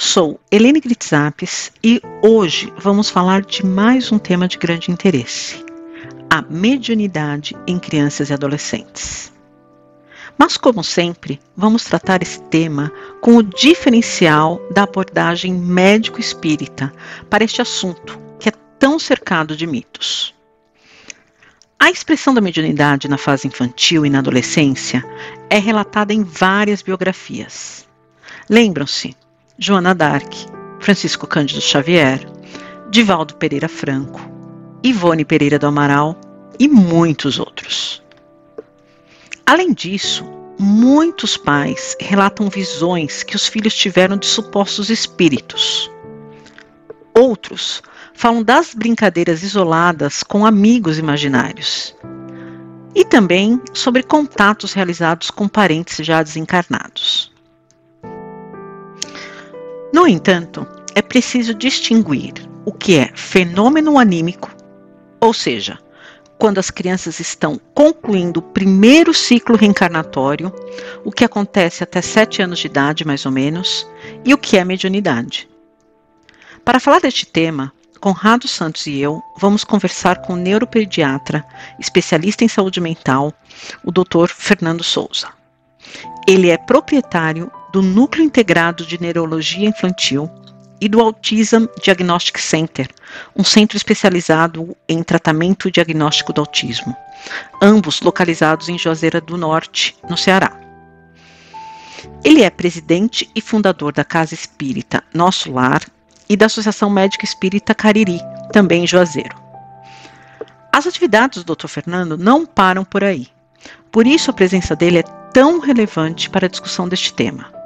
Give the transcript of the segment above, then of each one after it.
Sou Helene Gritzapes e hoje vamos falar de mais um tema de grande interesse: a mediunidade em crianças e adolescentes. Mas, como sempre, vamos tratar esse tema com o diferencial da abordagem médico-espírita para este assunto que é tão cercado de mitos. A expressão da mediunidade na fase infantil e na adolescência é relatada em várias biografias. Lembram-se Joana d'Arc, Francisco Cândido Xavier, Divaldo Pereira Franco, Ivone Pereira do Amaral e muitos outros. Além disso, muitos pais relatam visões que os filhos tiveram de supostos espíritos. Outros falam das brincadeiras isoladas com amigos imaginários. E também sobre contatos realizados com parentes já desencarnados. No entanto, é preciso distinguir o que é fenômeno anímico, ou seja, quando as crianças estão concluindo o primeiro ciclo reencarnatório, o que acontece até sete anos de idade, mais ou menos, e o que é mediunidade. Para falar deste tema, Conrado Santos e eu vamos conversar com o neuropediatra, especialista em saúde mental, o Dr. Fernando Souza. Ele é proprietário do Núcleo Integrado de Neurologia Infantil e do Autism Diagnostic Center, um centro especializado em tratamento e diagnóstico do autismo, ambos localizados em Juazeira do Norte, no Ceará. Ele é presidente e fundador da Casa Espírita Nosso Lar e da Associação Médica Espírita Cariri, também em Juazeiro. As atividades do Dr. Fernando não param por aí. Por isso a presença dele é tão relevante para a discussão deste tema.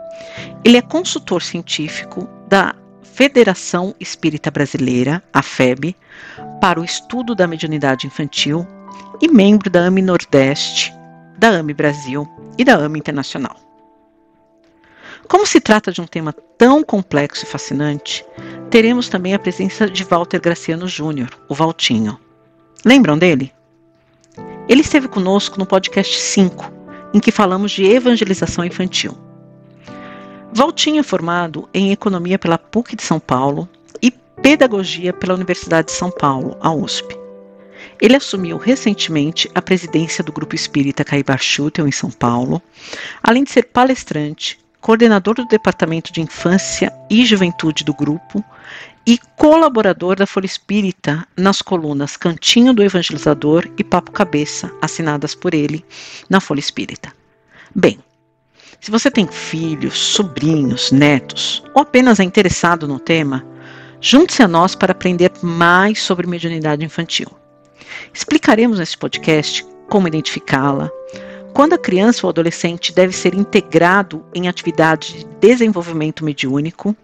Ele é consultor científico da Federação Espírita Brasileira, a FEB, para o estudo da mediunidade infantil e membro da AME Nordeste, da AME Brasil e da AME Internacional. Como se trata de um tema tão complexo e fascinante, teremos também a presença de Walter Graciano Júnior, o Valtinho. Lembram dele? Ele esteve conosco no podcast 5, em que falamos de evangelização infantil. Valtinho é formado em Economia pela PUC de São Paulo e Pedagogia pela Universidade de São Paulo, a USP. Ele assumiu recentemente a presidência do Grupo Espírita Caibar Schutel, em São Paulo, além de ser palestrante, coordenador do Departamento de Infância e Juventude do grupo e colaborador da Folha Espírita nas colunas Cantinho do Evangelizador e Papo Cabeça, assinadas por ele na Folha Espírita. Bem, se você tem filhos, sobrinhos, netos ou apenas é interessado no tema, junte-se a nós para aprender mais sobre mediunidade infantil. Explicaremos nesse podcast como identificá-la, quando a criança ou adolescente deve ser integrado em atividades de desenvolvimento mediúnico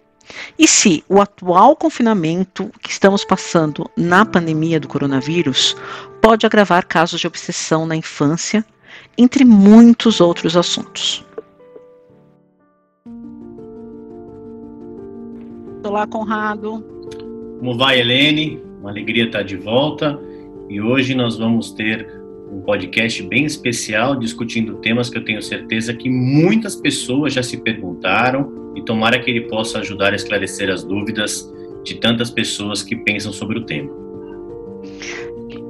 e se o atual confinamento que estamos passando na pandemia do coronavírus pode agravar casos de obsessão na infância, entre muitos outros assuntos. Olá, Conrado. Como vai, Helene? Uma alegria estar de volta. E hoje nós vamos ter um podcast bem especial discutindo temas que eu tenho certeza que muitas pessoas já se perguntaram e tomara que ele possa ajudar a esclarecer as dúvidas de tantas pessoas que pensam sobre o tema.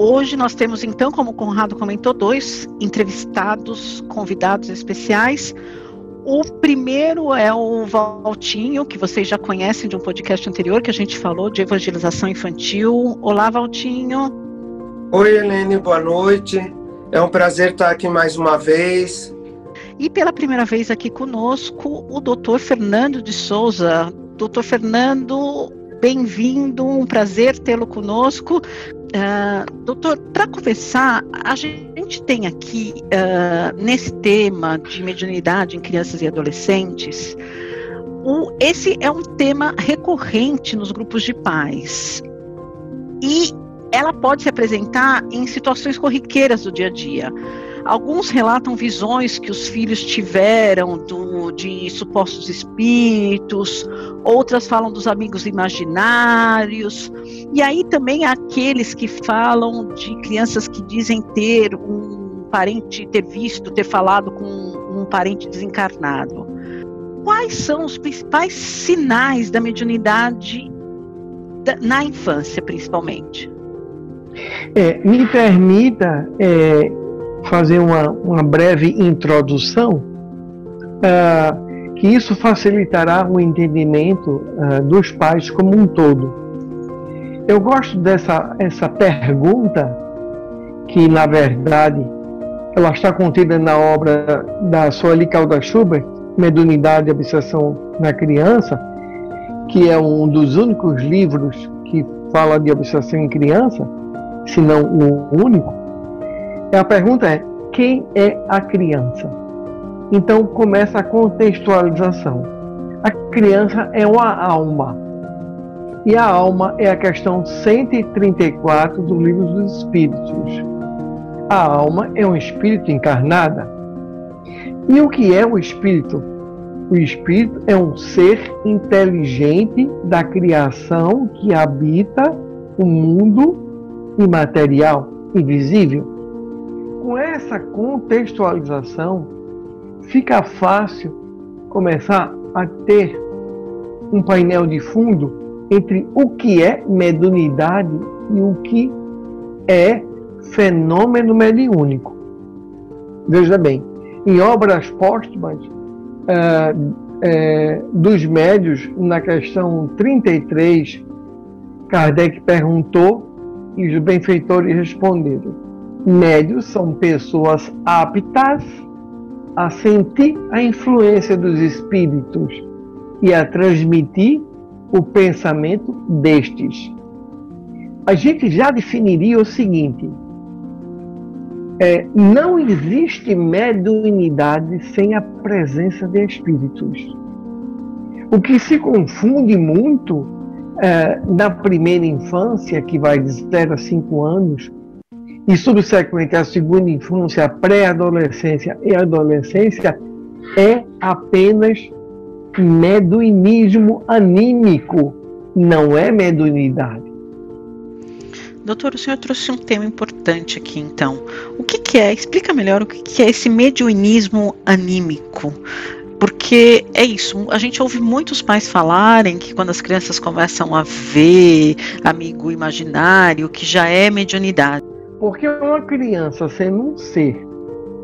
Hoje nós temos então, como o Conrado comentou, dois entrevistados, convidados especiais. O primeiro é o Valtinho, que vocês já conhecem de um podcast anterior que a gente falou de evangelização infantil. Olá, Valtinho. Oi, Helene, boa noite. É um prazer estar aqui mais uma vez. E pela primeira vez aqui conosco, o doutor Fernando de Souza. Doutor Fernando, bem-vindo, um prazer tê-lo conosco. Uh, doutor, para começar, a gente tem aqui, uh, nesse tema de mediunidade em crianças e adolescentes, o, esse é um tema recorrente nos grupos de pais. E ela pode se apresentar em situações corriqueiras do dia a dia. Alguns relatam visões que os filhos tiveram do, de supostos espíritos, outras falam dos amigos imaginários, e aí também há aqueles que falam de crianças que dizem ter um parente, ter visto, ter falado com um parente desencarnado. Quais são os principais sinais da mediunidade na infância, principalmente? É, me permita é, fazer uma, uma breve introdução, uh, que isso facilitará o entendimento uh, dos pais como um todo. Eu gosto dessa essa pergunta, que na verdade ela está contida na obra da Sueli Calda Schubert, Mediunidade e Obsessão na Criança, que é um dos únicos livros que fala de obsessão em criança, se não o único, a pergunta é: quem é a criança? Então começa a contextualização. A criança é uma alma. E a alma é a questão 134 do Livro dos Espíritos. A alma é um espírito encarnada. E o que é o espírito? O espírito é um ser inteligente da criação que habita o mundo imaterial, invisível. Com essa contextualização, fica fácil começar a ter um painel de fundo entre o que é mediunidade e o que é fenômeno mediúnico. Veja bem, em obras póstumas é, é, dos médios, na questão 33, Kardec perguntou e os benfeitores responderam: Médios são pessoas aptas a sentir a influência dos espíritos e a transmitir o pensamento destes. A gente já definiria o seguinte: é, não existe mediunidade sem a presença de espíritos. O que se confunde muito é, na primeira infância, que vai de 0 a 5 anos, e subsequente à segunda infância, pré-adolescência e adolescência, é apenas meduinismo anímico, não é mediunidade. Doutor, o senhor trouxe um tema importante aqui, então. O que, que é? Explica melhor o que, que é esse mediunismo anímico. Porque é isso, a gente ouve muitos pais falarem que quando as crianças começam a ver amigo imaginário, que já é mediunidade. Porque uma criança sendo um ser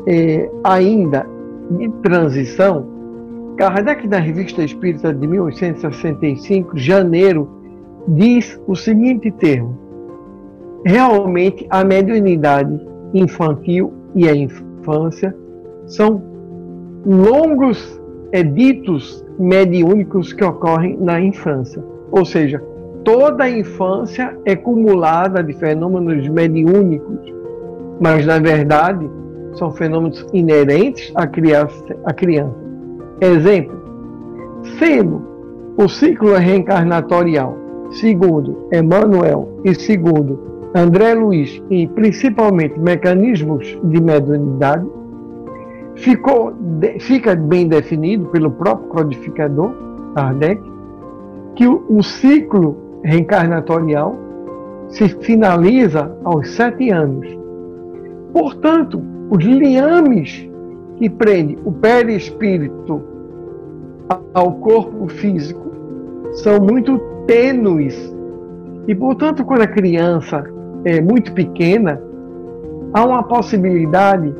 é, ainda de transição, Kardec, na Revista Espírita de 1865, janeiro, diz o seguinte termo: realmente a mediunidade infantil e a infância são longos editos mediúnicos que ocorrem na infância. Ou seja, toda a infância é cumulada de fenômenos mediúnicos, mas na verdade são fenômenos inerentes à criança. À criança. Exemplo, sendo o ciclo reencarnatorial, segundo Emmanuel e segundo André Luiz, e principalmente mecanismos de mediunidade, ficou, fica bem definido pelo próprio codificador, Kardec, que o, o ciclo reencarnatorial se finaliza aos sete anos. Portanto, os liames que prendem o perispírito ao corpo físico são muito tênues. E, portanto, quando a criança é muito pequena, há uma possibilidade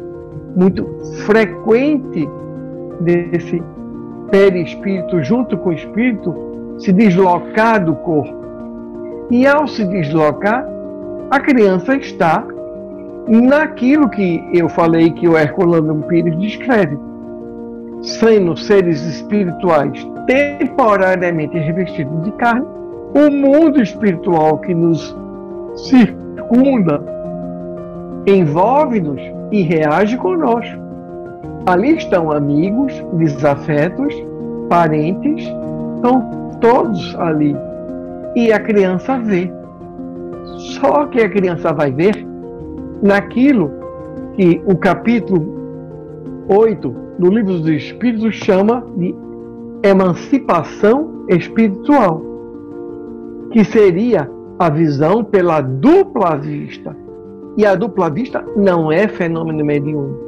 muito frequente desse perispírito, junto com o espírito, se deslocar do corpo. E ao se deslocar, a criança está naquilo que eu falei que o Herculano Pires descreve, sendo seres espirituais temporariamente revestidos de carne, o mundo espiritual que nos circunda envolve-nos e reage conosco. Ali estão amigos, desafetos, parentes estão todos ali. E a criança vê. Só que a criança vai ver naquilo que o capítulo 8 do Livro dos Espíritos chama de emancipação espiritual, que seria a visão pela dupla vista. E a dupla vista não é fenômeno mediúnico.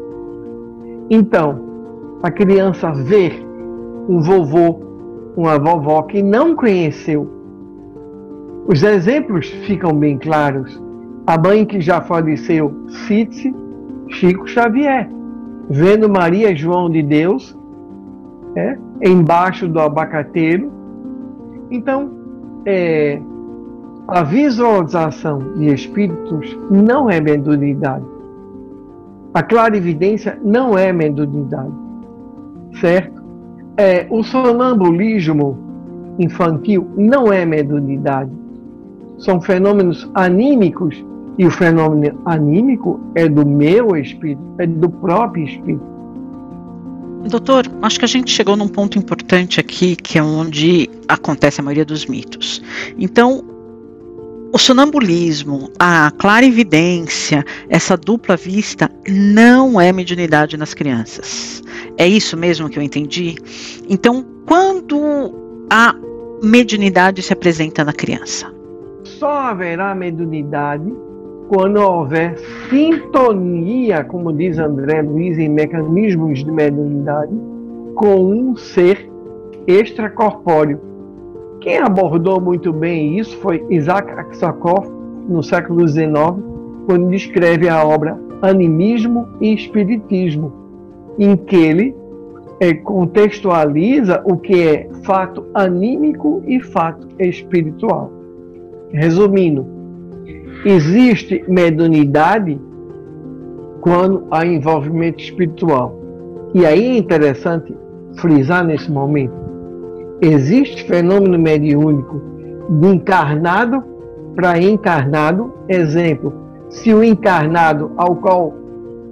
Então, a criança vê um vovô, uma vovó que não conheceu. Os exemplos ficam bem claros. A mãe que já faleceu, cite Chico Xavier, vendo Maria João de Deus é, embaixo do abacateiro. Então, é, a visualização de espíritos não é mediunidade. A clarividência não é mediunidade. Certo? É, o sonambulismo infantil não é mediunidade. São fenômenos anímicos e o fenômeno anímico é do meu espírito, é do próprio espírito. Doutor, acho que a gente chegou num ponto importante aqui, que é onde acontece a maioria dos mitos. Então, o sonambulismo, a clarividência, essa dupla vista não é mediunidade nas crianças. É isso mesmo que eu entendi? Então, quando a mediunidade se apresenta na criança? Só haverá mediunidade quando houver sintonia, como diz André Luiz, em mecanismos de mediunidade, com um ser extracorpóreo. Quem abordou muito bem isso foi Isaac Aksakov, no século XIX, quando descreve a obra Animismo e Espiritismo, em que ele é, contextualiza o que é fato anímico e fato espiritual. Resumindo, existe mediunidade quando há envolvimento espiritual. E aí é interessante frisar nesse momento: existe fenômeno mediúnico de encarnado para encarnado. Exemplo, se o encarnado ao qual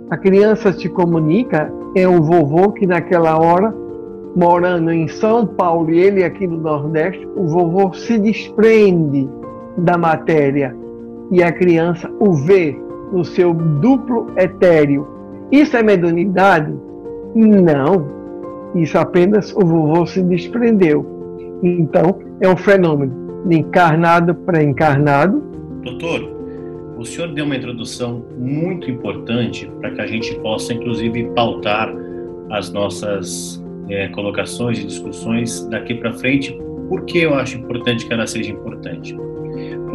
a criança se comunica é o vovô que naquela hora, morando em São Paulo e ele aqui no Nordeste, o vovô se desprende da matéria e a criança o vê no seu duplo etéreo. Isso é mediunidade? Não. Isso apenas o vovô se desprendeu. Então, é um fenômeno de encarnado para encarnado. Doutor, o senhor deu uma introdução muito importante para que a gente possa, inclusive, pautar as nossas é, colocações e discussões daqui para frente. Por que eu acho importante que ela seja importante?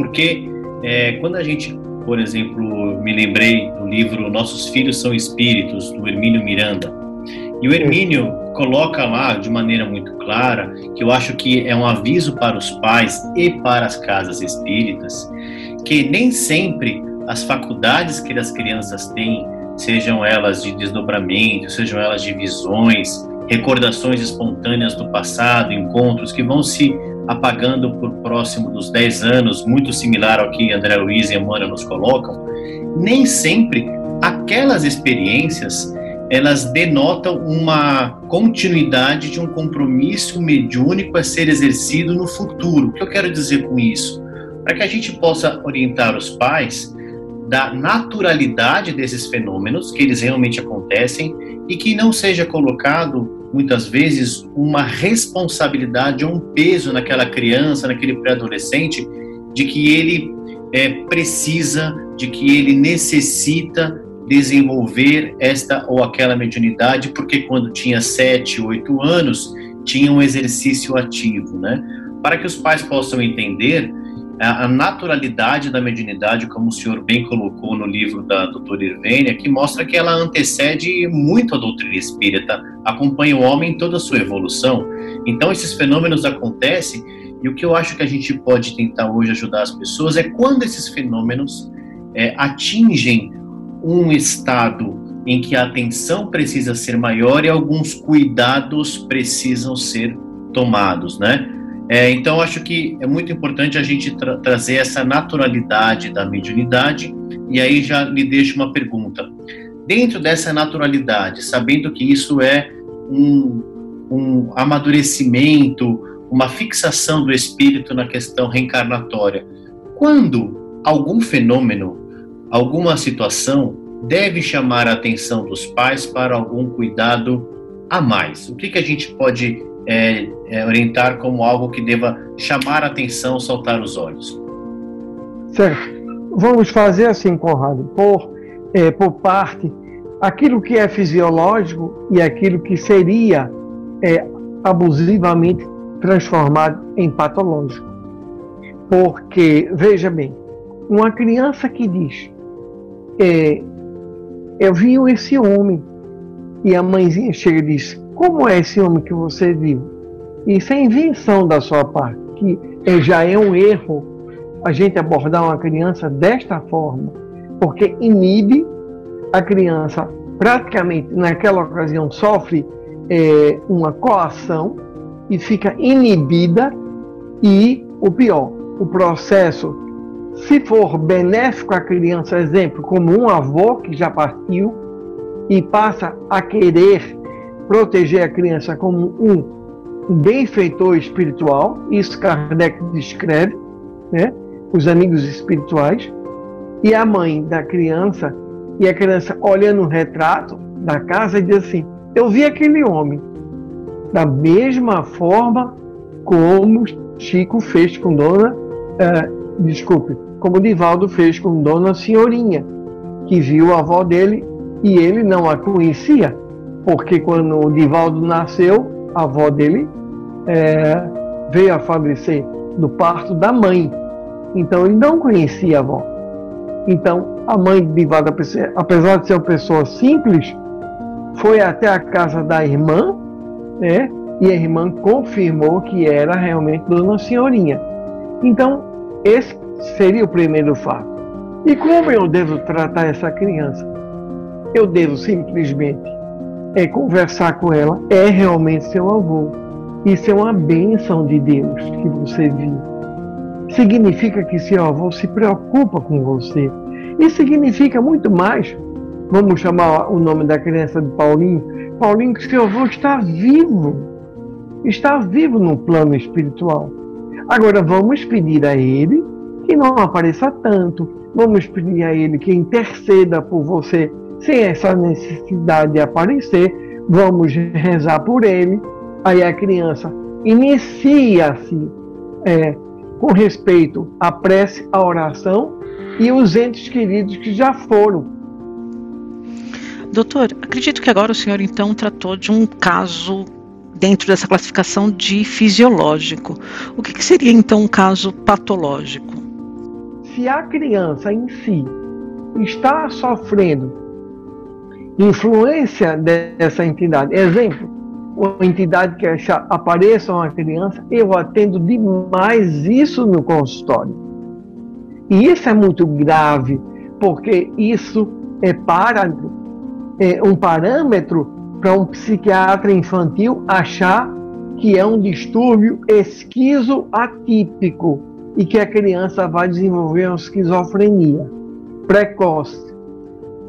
Porque é, quando a gente, por exemplo, me lembrei do livro Nossos Filhos São Espíritos, do Hermínio Miranda, e o Hermínio coloca lá de maneira muito clara que eu acho que é um aviso para os pais e para as casas espíritas que nem sempre as faculdades que as crianças têm, sejam elas de desdobramento, sejam elas de visões, recordações espontâneas do passado, encontros que vão se apagando por próximo dos 10 anos, muito similar ao que André Luiz e Amanda nos colocam, nem sempre aquelas experiências elas denotam uma continuidade de um compromisso mediúnico a ser exercido no futuro. O que eu quero dizer com isso? Para que a gente possa orientar os pais da naturalidade desses fenômenos, que eles realmente acontecem, e que não seja colocado muitas vezes, uma responsabilidade um peso naquela criança, naquele pré-adolescente, de que ele é, precisa, de que ele necessita desenvolver esta ou aquela mediunidade, porque quando tinha 7, 8 anos, tinha um exercício ativo, né? Para que os pais possam entender a, naturalidade da mediunidade, como o senhor bem colocou no livro da doutora Irvênia, que mostra que ela antecede muito a doutrina espírita, acompanha o homem em toda a sua evolução. Então, esses fenômenos acontecem, e o que eu acho que a gente pode tentar hoje ajudar as pessoas é quando esses fenômenos é, atingem um estado em que a atenção precisa ser maior e alguns cuidados precisam ser tomados, né? É, então, acho que é muito importante a gente tra trazer essa naturalidade da mediunidade. E aí já lhe deixo uma pergunta. Dentro dessa naturalidade, sabendo que isso é um, um amadurecimento, uma fixação do espírito na questão reencarnatória. Quando algum fenômeno, alguma situação deve chamar a atenção dos pais para algum cuidado a mais? O que, que a gente pode é, é, orientar como algo que deva chamar a atenção, saltar os olhos? Certo. Vamos fazer assim, Conrado, por, é, por parte, aquilo que é fisiológico e aquilo que seria é, abusivamente transformado em patológico. Porque, veja bem, uma criança que diz: é, Eu vi esse homem, e a mãezinha chega e diz: Como é esse homem que você viu? Isso é invenção da sua parte, que já é um erro a gente abordar uma criança desta forma, porque inibe a criança, praticamente naquela ocasião, sofre é, uma coação e fica inibida e o pior, o processo, se for benéfico à criança, exemplo, como um avô que já partiu e passa a querer proteger a criança como um benfeitor espiritual, isso Kardec descreve, né? os amigos espirituais, e a mãe da criança, e a criança olhando o retrato da casa e diz assim: Eu vi aquele homem, da mesma forma como Chico fez com Dona, uh, desculpe, como Divaldo fez com Dona Senhorinha, que viu a avó dele e ele não a conhecia, porque quando o Divaldo nasceu, a avó dele é, veio a falecer no parto da mãe. Então ele não conhecia a avó. Então a mãe de Divaldo, apesar de ser uma pessoa simples, foi até a casa da irmã né? E a irmã confirmou que era realmente Dona Senhorinha. Então, esse seria o primeiro fato. E como eu devo tratar essa criança? Eu devo simplesmente é conversar com ela, é realmente seu avô. Isso é uma bênção de Deus que você viu. Significa que seu avô se preocupa com você. E significa muito mais. Vamos chamar o nome da criança de Paulinho Paulinho, que seu avô está vivo. Está vivo no plano espiritual. Agora vamos pedir a ele que não apareça tanto. Vamos pedir a ele que interceda por você sem essa necessidade de aparecer. Vamos rezar por ele. Aí a criança inicia-se é, com respeito à prece, à oração e os entes queridos que já foram Doutor, acredito que agora o senhor então tratou de um caso dentro dessa classificação de fisiológico. O que, que seria então um caso patológico? Se a criança em si está sofrendo influência dessa entidade, exemplo, uma entidade que apareça uma criança, eu atendo demais isso no consultório. E isso é muito grave, porque isso é para é, um parâmetro para um psiquiatra infantil achar que é um distúrbio esquizoatípico e que a criança vai desenvolver uma esquizofrenia precoce.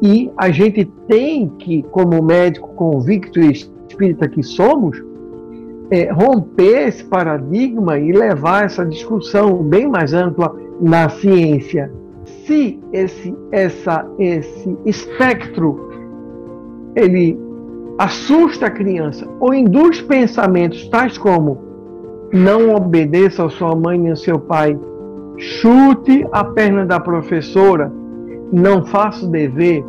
E a gente tem que, como médico convicto e espírita que somos, é, romper esse paradigma e levar essa discussão bem mais ampla na ciência. Se esse, essa, esse espectro ele assusta a criança ou induz pensamentos tais como não obedeça a sua mãe nem ao seu pai, chute a perna da professora, não faça o dever,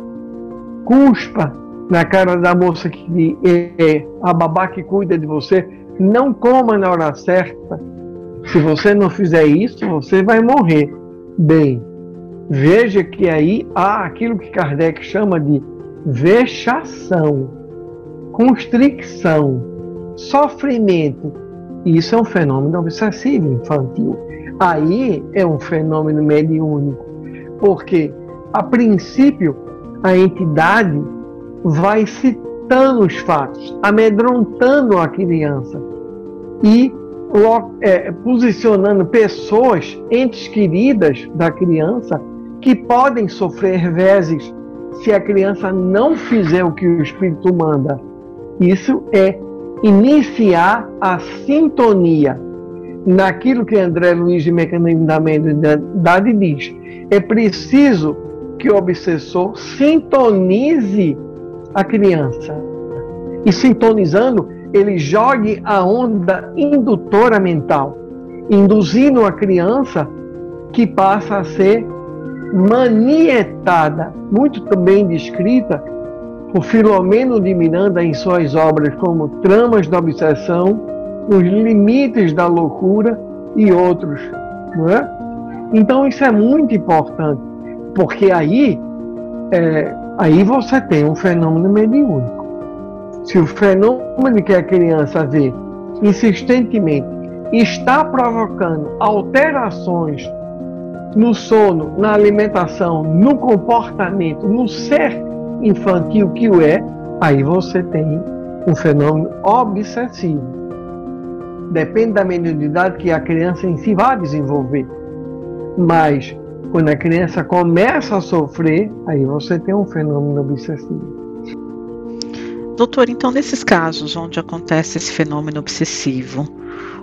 cuspa na cara da moça que é a babá que cuida de você, não coma na hora certa. Se você não fizer isso, você vai morrer. Bem, veja que aí há aquilo que Kardec chama de vexação, constricção, sofrimento. Isso é um fenômeno obsessivo infantil. Aí é um fenômeno mediúnico, porque a princípio a entidade vai citando os fatos, amedrontando a criança e é, posicionando pessoas, entes queridas da criança, que podem sofrer vezes se a criança não fizer o que o Espírito manda. Isso é iniciar a sintonia naquilo que André Luiz de Mecanismo da Mediunidade diz. É preciso que o obsessor sintonize a criança. E sintonizando, ele jogue a onda indutora mental, induzindo a criança que passa a ser manietada, muito bem descrita por Filomeno de Miranda em suas obras como Tramas da Obsessão, Os Limites da Loucura e outros. Não é? Então isso é muito importante, porque aí, é, aí você tem um fenômeno mediúnico. Se o fenômeno que a criança vê insistentemente está provocando alterações no sono, na alimentação, no comportamento, no ser infantil que o é, aí você tem um fenômeno obsessivo. Depende da mediunidade que a criança em si vai desenvolver. Mas quando a criança começa a sofrer, aí você tem um fenômeno obsessivo. Doutor, então nesses casos onde acontece esse fenômeno obsessivo,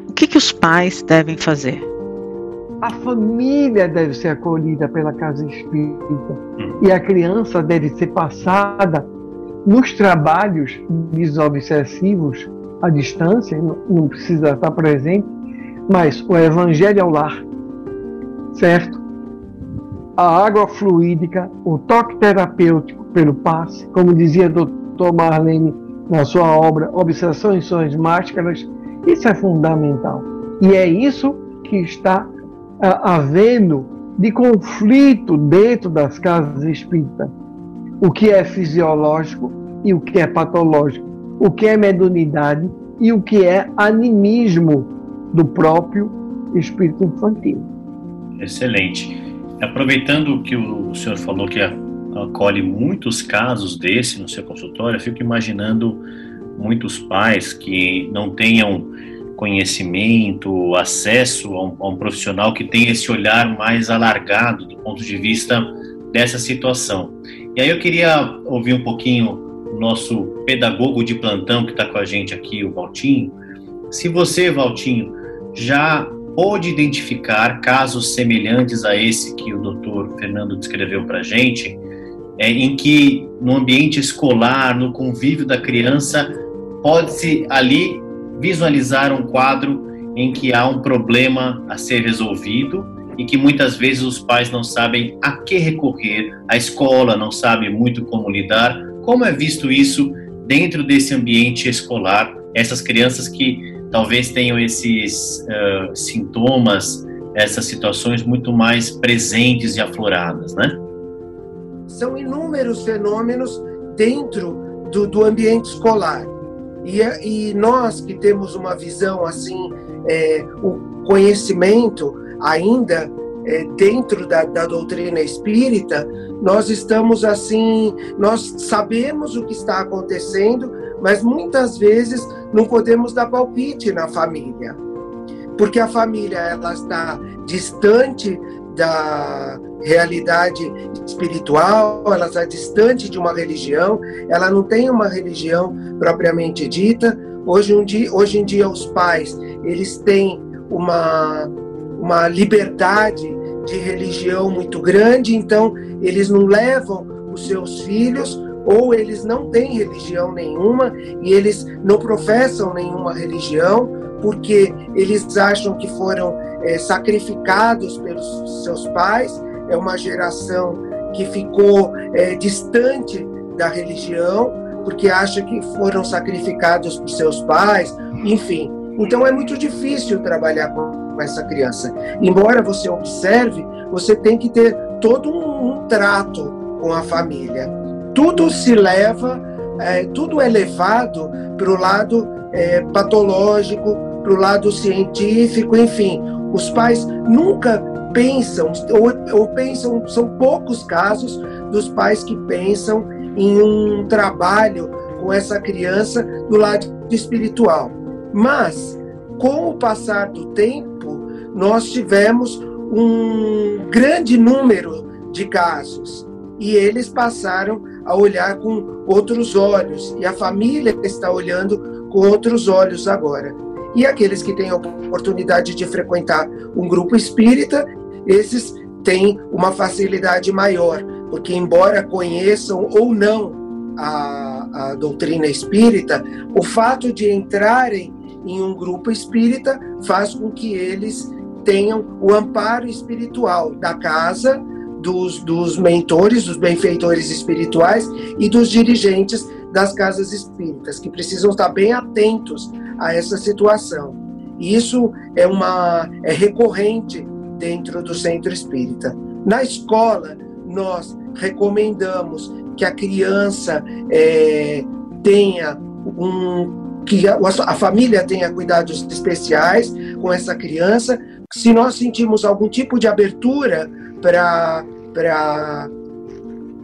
o que, que os pais devem fazer? A família deve ser acolhida pela casa espírita e a criança deve ser passada nos trabalhos desobsessivos à distância, não precisa estar presente, mas o evangelho ao lar, certo? A água fluídica, o toque terapêutico pelo passe, como dizia doutor Marlene na sua obra Obsessões Sões Máscaras, isso é fundamental. E é isso que está havendo de conflito dentro das casas espíritas. O que é fisiológico e o que é patológico. O que é mediunidade e o que é animismo do próprio espírito infantil. Excelente. Aproveitando que o senhor falou que acolhe muitos casos desse no seu consultório, eu fico imaginando muitos pais que não tenham conhecimento, acesso a um, a um, profissional que tem esse olhar mais alargado do ponto de vista dessa situação. E aí eu queria ouvir um pouquinho o nosso pedagogo de plantão que está com a gente aqui, o Valtinho. Se você, Valtinho, já pôde identificar casos semelhantes a esse que o doutor Fernando descreveu para a gente, é, em que no ambiente escolar, no convívio da criança, pode-se ali visualizar um quadro em que há um problema a ser resolvido e que muitas vezes os pais não sabem a que recorrer, a escola não sabe muito como lidar. Como é visto isso dentro desse ambiente escolar? Essas crianças que talvez tenham esses uh, sintomas, essas situações muito mais presentes e afloradas, né? São inúmeros fenômenos dentro do, do ambiente escolar. E, e nós que temos uma visão assim, é, o conhecimento ainda é, dentro da, da, doutrina espírita, nós estamos assim, nós sabemos o que está acontecendo, mas muitas vezes não podemos dar palpite na família, porque a família ela está distante da realidade espiritual, ela está distante de uma religião, ela não tem uma religião propriamente dita. Hoje, um dia, hoje em dia, os pais eles têm uma, uma liberdade de religião muito grande, então eles não levam os seus filhos ou eles não têm religião nenhuma e eles não professam nenhuma religião porque eles acham que foram é, sacrificados pelos seus pais é uma geração que ficou é, distante da religião, porque acha que foram sacrificados por seus pais, enfim. Então é muito difícil trabalhar com essa criança. Embora você observe, você tem que ter todo um, um trato com a família. Tudo se leva, é, tudo é levado para o lado é, patológico, para o lado científico, enfim. Os pais nunca pensam, ou, ou pensam, são poucos casos dos pais que pensam em um trabalho com essa criança do lado espiritual. Mas, com o passar do tempo, nós tivemos um grande número de casos e eles passaram a olhar com outros olhos e a família está olhando com outros olhos agora. E aqueles que têm a oportunidade de frequentar um grupo espírita, esses têm uma facilidade maior, porque embora conheçam ou não a, a doutrina espírita, o fato de entrarem em um grupo espírita faz com que eles tenham o amparo espiritual da casa, dos, dos mentores, dos benfeitores espirituais e dos dirigentes das casas espíritas, que precisam estar bem atentos a essa situação. E isso é, uma, é recorrente dentro do centro espírita. Na escola, nós recomendamos que a criança é, tenha um que a, a, família tenha cuidados especiais com essa criança. Se nós sentimos algum tipo de abertura para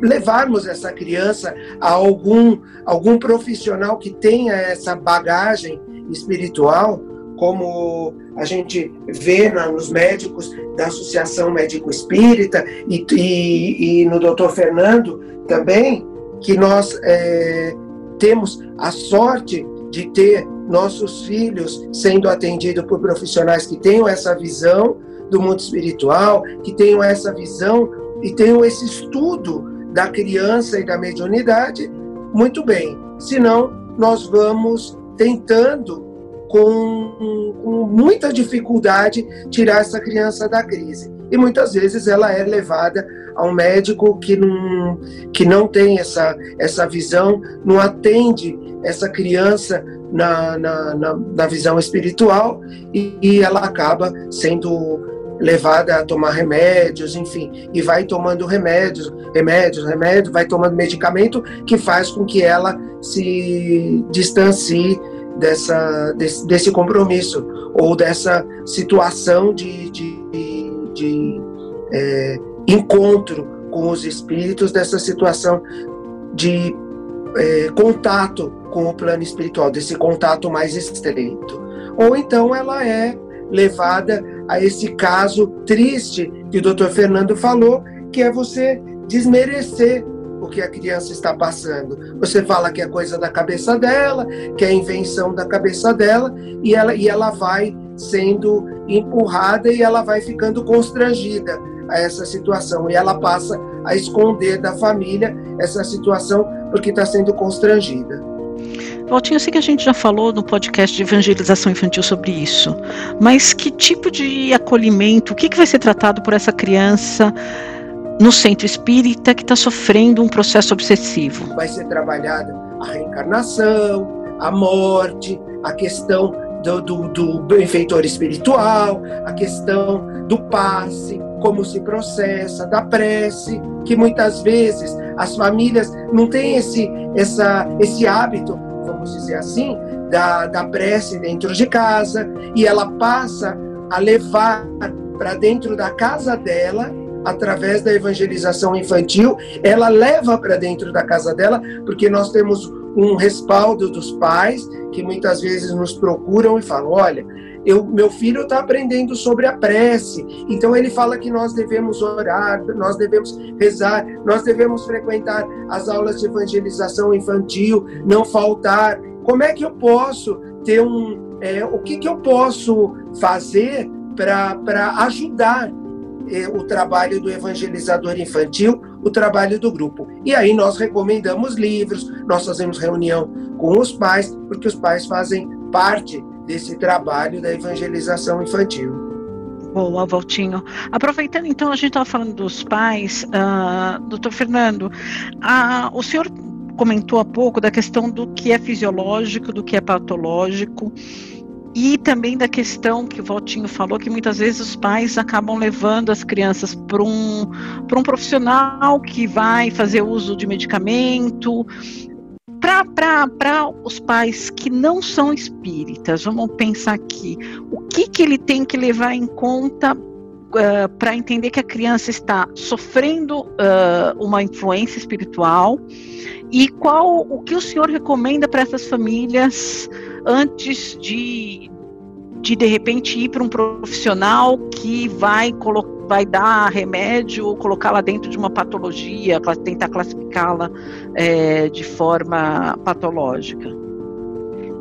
levarmos essa criança a algum, algum profissional que tenha essa bagagem espiritual, como a gente vê nos médicos da Associação Médico Espírita e, e, e no doutor Fernando também, que nós é, temos a sorte de ter nossos filhos sendo atendidos por profissionais que tenham essa visão do mundo espiritual, que tenham essa visão e tenham esse estudo da criança e da mediunidade, muito bem. Senão, nós vamos tentando, com, com muita dificuldade, tirar essa criança da crise. E muitas vezes ela é levada a um médico que não, que não tem essa, essa visão, não atende essa criança na, na, na, na visão espiritual e, e ela acaba sendo levada a tomar remédios, enfim, e vai tomando remédios, remédios, remédios, vai tomando medicamento que faz com que ela se distancie dessa, desse, desse compromisso ou dessa situação de, de, de é, encontro com os espíritos, dessa situação de é, contato com o plano espiritual, desse contato mais estreito. Ou então ela é levada a esse caso triste que o doutor Fernando falou, que é você desmerecer o que a criança está passando. Você fala que é coisa da cabeça dela, que é invenção da cabeça dela, e ela, e ela vai sendo empurrada e ela vai ficando constrangida a essa situação. E ela passa a esconder da família essa situação porque está sendo constrangida. Valtinho, eu sei que a gente já falou no podcast de evangelização infantil sobre isso, mas que tipo de acolhimento, o que, que vai ser tratado por essa criança no centro espírita que está sofrendo um processo obsessivo? Vai ser trabalhada a reencarnação, a morte, a questão do, do, do benfeitor espiritual, a questão do passe, como se processa, da prece, que muitas vezes as famílias não têm esse, essa, esse hábito vamos dizer assim, da, da prece dentro de casa, e ela passa a levar para dentro da casa dela, através da evangelização infantil, ela leva para dentro da casa dela, porque nós temos um respaldo dos pais que muitas vezes nos procuram e falam: olha, eu, meu filho está aprendendo sobre a prece, então ele fala que nós devemos orar, nós devemos rezar, nós devemos frequentar as aulas de evangelização infantil, não faltar. Como é que eu posso ter um. É, o que, que eu posso fazer para ajudar é, o trabalho do evangelizador infantil, o trabalho do grupo. E aí nós recomendamos livros, nós fazemos reunião com os pais, porque os pais fazem parte desse trabalho da evangelização infantil. Boa, Valtinho. Aproveitando então, a gente estava falando dos pais, uh, doutor Fernando, o senhor comentou há pouco da questão do que é fisiológico, do que é patológico, e também da questão que o Valtinho falou, que muitas vezes os pais acabam levando as crianças para um, um profissional que vai fazer uso de medicamento, para os pais que não são espíritas, vamos pensar aqui, o que, que ele tem que levar em conta uh, para entender que a criança está sofrendo uh, uma influência espiritual e qual o que o senhor recomenda para essas famílias antes de de de repente ir para um profissional que vai colocar vai dar remédio ou colocá-la dentro de uma patologia, tentar classificá-la é, de forma patológica?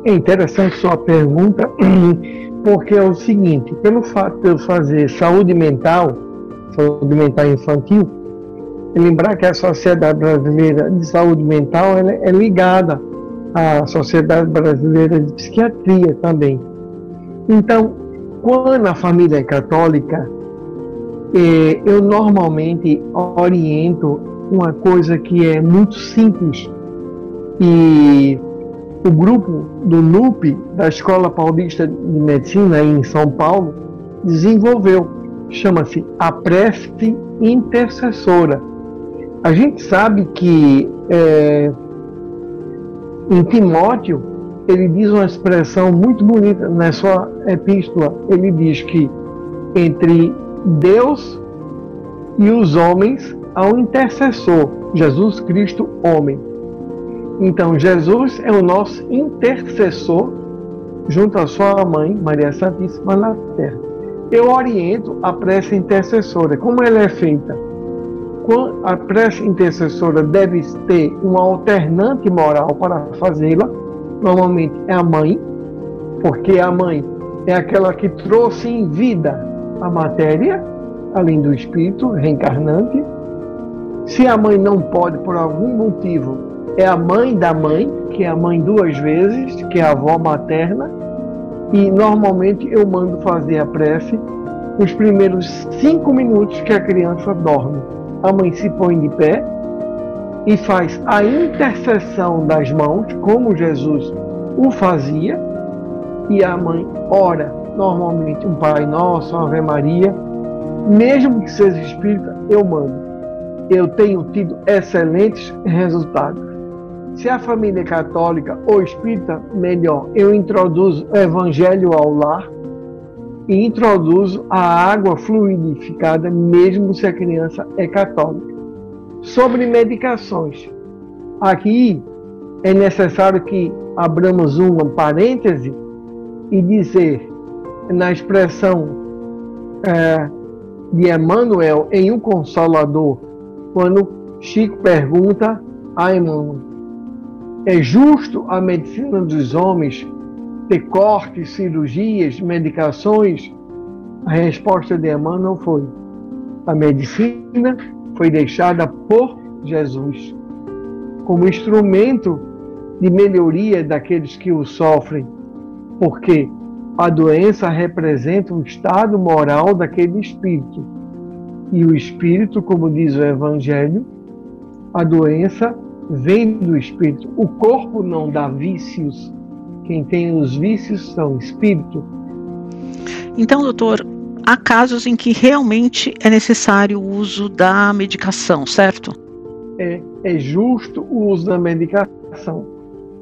É interessante sua pergunta, porque é o seguinte, pelo fato de eu fazer saúde mental, saúde mental infantil, lembrar que a Sociedade Brasileira de Saúde Mental é ligada à Sociedade Brasileira de Psiquiatria também. Então, quando a família é católica, eh, eu normalmente oriento uma coisa que é muito simples e o grupo do NUP, da Escola Paulista de Medicina em São Paulo, desenvolveu. Chama-se a prece intercessora. A gente sabe que é, em Timóteo ele diz uma expressão muito bonita na sua epístola. Ele diz que entre Deus e os homens há um intercessor, Jesus Cristo, homem. Então, Jesus é o nosso intercessor junto à sua mãe, Maria Santíssima, na terra. Eu oriento a prece intercessora. Como ela é feita? A prece intercessora deve ter um alternante moral para fazê-la. Normalmente é a mãe, porque a mãe é aquela que trouxe em vida a matéria, além do espírito reencarnante. Se a mãe não pode, por algum motivo, é a mãe da mãe, que é a mãe duas vezes, que é a avó materna, e normalmente eu mando fazer a prece nos primeiros cinco minutos que a criança dorme. A mãe se põe de pé e faz a intercessão das mãos, como Jesus o fazia, e a mãe ora, normalmente um Pai Nosso, uma Ave Maria, mesmo que seja espírita, eu mando. Eu tenho tido excelentes resultados. Se a família é católica ou espírita, melhor, eu introduzo o evangelho ao lar e introduzo a água fluidificada, mesmo se a criança é católica. Sobre medicações, aqui é necessário que abramos uma parêntese e dizer, na expressão é, de Emmanuel em O Consolador, quando Chico pergunta a Emmanuel, é justo a medicina dos homens ter cortes, cirurgias, medicações? A resposta de Emmanuel foi: a medicina foi deixada por Jesus como instrumento de melhoria daqueles que o sofrem, porque a doença representa o estado moral daquele espírito. E o espírito, como diz o Evangelho, a doença vem do espírito. O corpo não dá vícios. Quem tem os vícios são espírito. Então, doutor, há casos em que realmente é necessário o uso da medicação, certo? É, é justo o uso da medicação.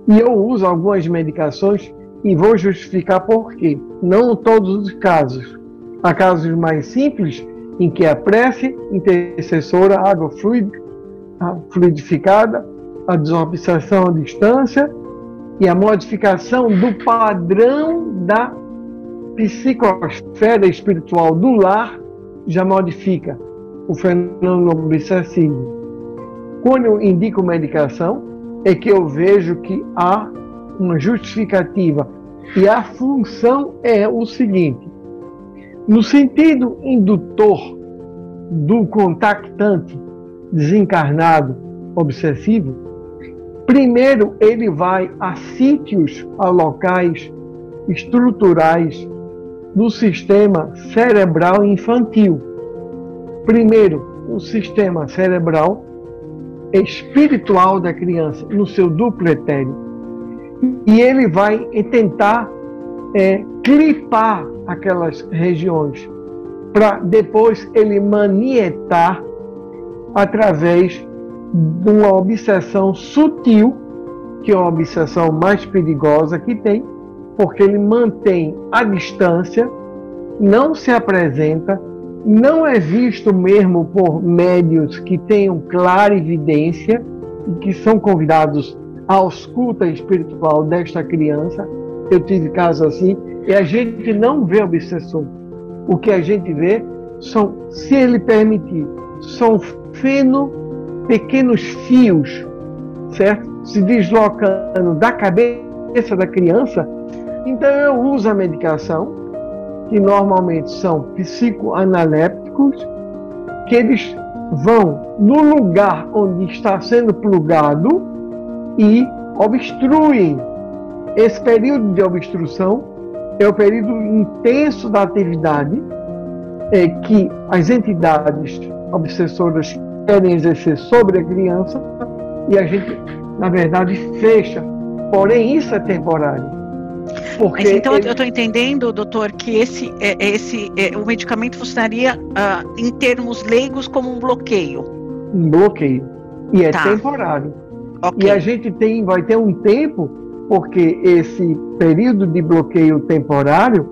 E eu uso algumas medicações e vou justificar por quê. Não todos os casos. Há casos mais simples em que a prece intercessora, água fluidificada, a desobsessão à distância e a modificação do padrão da psicosfera espiritual do lar já modifica o fenômeno obsessivo. Quando eu indico medicação, é que eu vejo que há uma justificativa e a função é o seguinte: no sentido indutor do contactante desencarnado obsessivo, Primeiro, ele vai a sítios, a locais estruturais do sistema cerebral infantil. Primeiro, o sistema cerebral espiritual da criança, no seu duplo etéreo. E ele vai tentar é, clipar aquelas regiões para depois ele manietar através de uma obsessão sutil, que é uma obsessão mais perigosa que tem, porque ele mantém a distância, não se apresenta, não é visto mesmo por médios que tenham clara evidência e que são convidados à ausculta espiritual desta criança. Eu tive casos assim, e a gente não vê obsessor. O que a gente vê são, se ele permitir, são feno pequenos fios, certo? Se deslocando da cabeça da criança. Então eu uso a medicação, que normalmente são psicoanalépticos, que eles vão no lugar onde está sendo plugado e obstruem. Esse período de obstrução é o período intenso da atividade é, que as entidades obsessoras querem exercer sobre a criança e a gente, na verdade, fecha. Porém, isso é temporário. Porque Mas então ele... eu estou entendendo, doutor, que esse, é, esse é, o medicamento funcionaria uh, em termos leigos como um bloqueio. Um bloqueio. E é tá. temporário. Okay. E a gente tem, vai ter um tempo, porque esse período de bloqueio temporário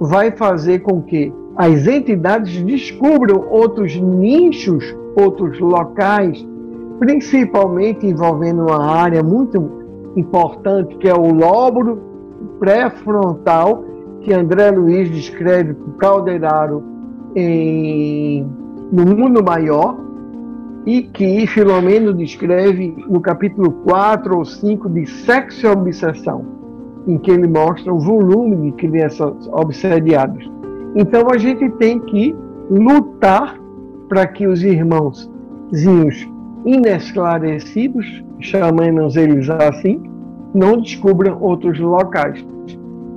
vai fazer com que as entidades descubram outros nichos, outros locais, principalmente envolvendo uma área muito importante que é o lóbulo pré-frontal, que André Luiz descreve com Calderaro em, no Mundo Maior, e que Filomeno descreve no capítulo 4 ou 5 de Sexo e Obsessão, em que ele mostra o volume de crianças obsediadas. Então a gente tem que lutar para que os irmãozinhos inesclarecidos, chamamos eles assim, não descubram outros locais,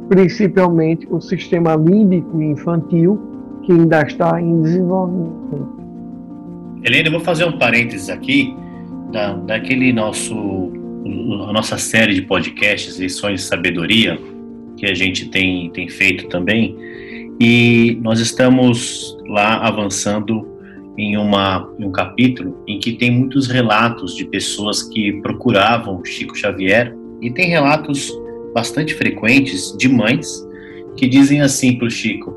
principalmente o sistema límbico infantil, que ainda está em desenvolvimento. Helena, eu vou fazer um parênteses aqui da, daquele nosso nossa série de podcasts Lições de Sabedoria que a gente tem, tem feito também e nós estamos lá avançando em, uma, em um capítulo em que tem muitos relatos de pessoas que procuravam Chico Xavier e tem relatos bastante frequentes de mães que dizem assim para o Chico: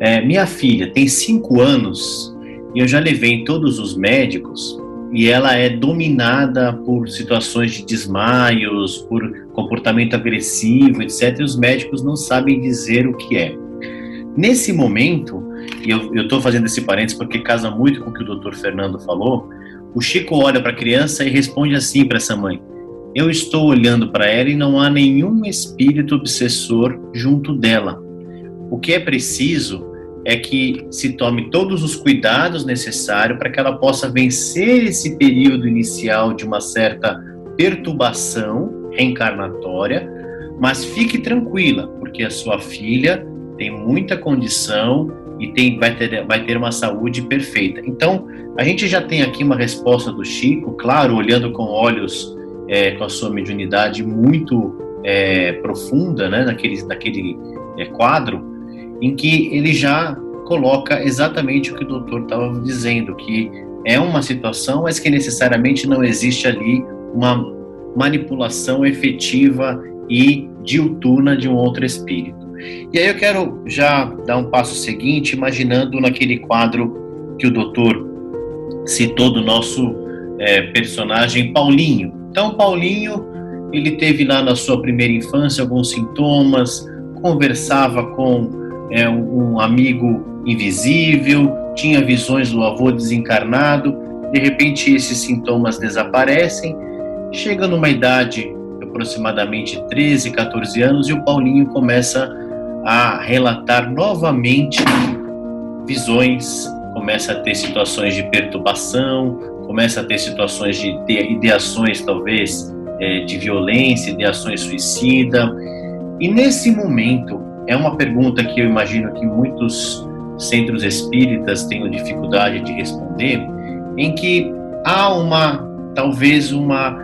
é, Minha filha tem cinco anos e eu já levei em todos os médicos e ela é dominada por situações de desmaios, por comportamento agressivo, etc. E os médicos não sabem dizer o que é. Nesse momento, e eu estou fazendo esse parênteses porque casa muito com o que o doutor Fernando falou, o Chico olha para a criança e responde assim para essa mãe: Eu estou olhando para ela e não há nenhum espírito obsessor junto dela. O que é preciso é que se tome todos os cuidados necessários para que ela possa vencer esse período inicial de uma certa perturbação reencarnatória, mas fique tranquila, porque a sua filha tem muita condição e tem, vai, ter, vai ter uma saúde perfeita. Então, a gente já tem aqui uma resposta do Chico, claro, olhando com olhos, é, com a sua mediunidade muito é, profunda, né, naquele, naquele é, quadro, em que ele já coloca exatamente o que o doutor estava dizendo, que é uma situação, mas que necessariamente não existe ali uma manipulação efetiva e diuturna de um outro espírito. E aí eu quero já dar um passo seguinte, imaginando naquele quadro que o doutor citou do nosso é, personagem Paulinho. Então, Paulinho, ele teve lá na sua primeira infância alguns sintomas, conversava com é, um amigo invisível, tinha visões do avô desencarnado, de repente esses sintomas desaparecem, chega numa idade aproximadamente 13, 14 anos e o Paulinho começa a relatar novamente visões, começa a ter situações de perturbação, começa a ter situações de ideações, talvez, é, de violência, ideações suicida. E nesse momento, é uma pergunta que eu imagino que muitos centros espíritas tenham dificuldade de responder, em que há uma, talvez, uma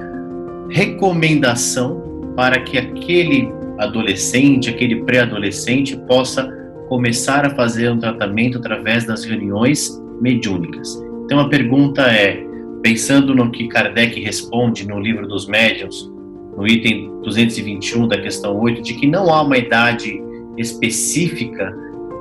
recomendação para que aquele adolescente, aquele pré-adolescente possa começar a fazer um tratamento através das reuniões mediúnicas. Então a pergunta é, pensando no que Kardec responde no livro dos médiuns, no item 221 da questão 8, de que não há uma idade específica,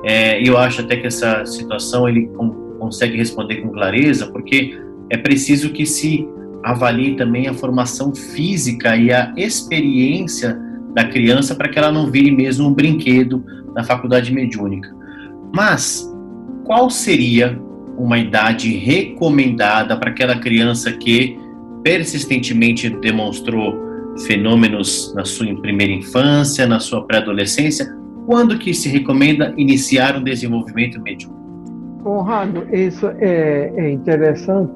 é, eu acho até que essa situação ele consegue responder com clareza, porque é preciso que se avalie também a formação física e a experiência da criança para que ela não vire mesmo um brinquedo na faculdade mediúnica. Mas qual seria uma idade recomendada para aquela criança que persistentemente demonstrou fenômenos na sua primeira infância, na sua pré-adolescência? Quando que se recomenda iniciar um desenvolvimento mediúnico? Conrado, isso é, é interessante,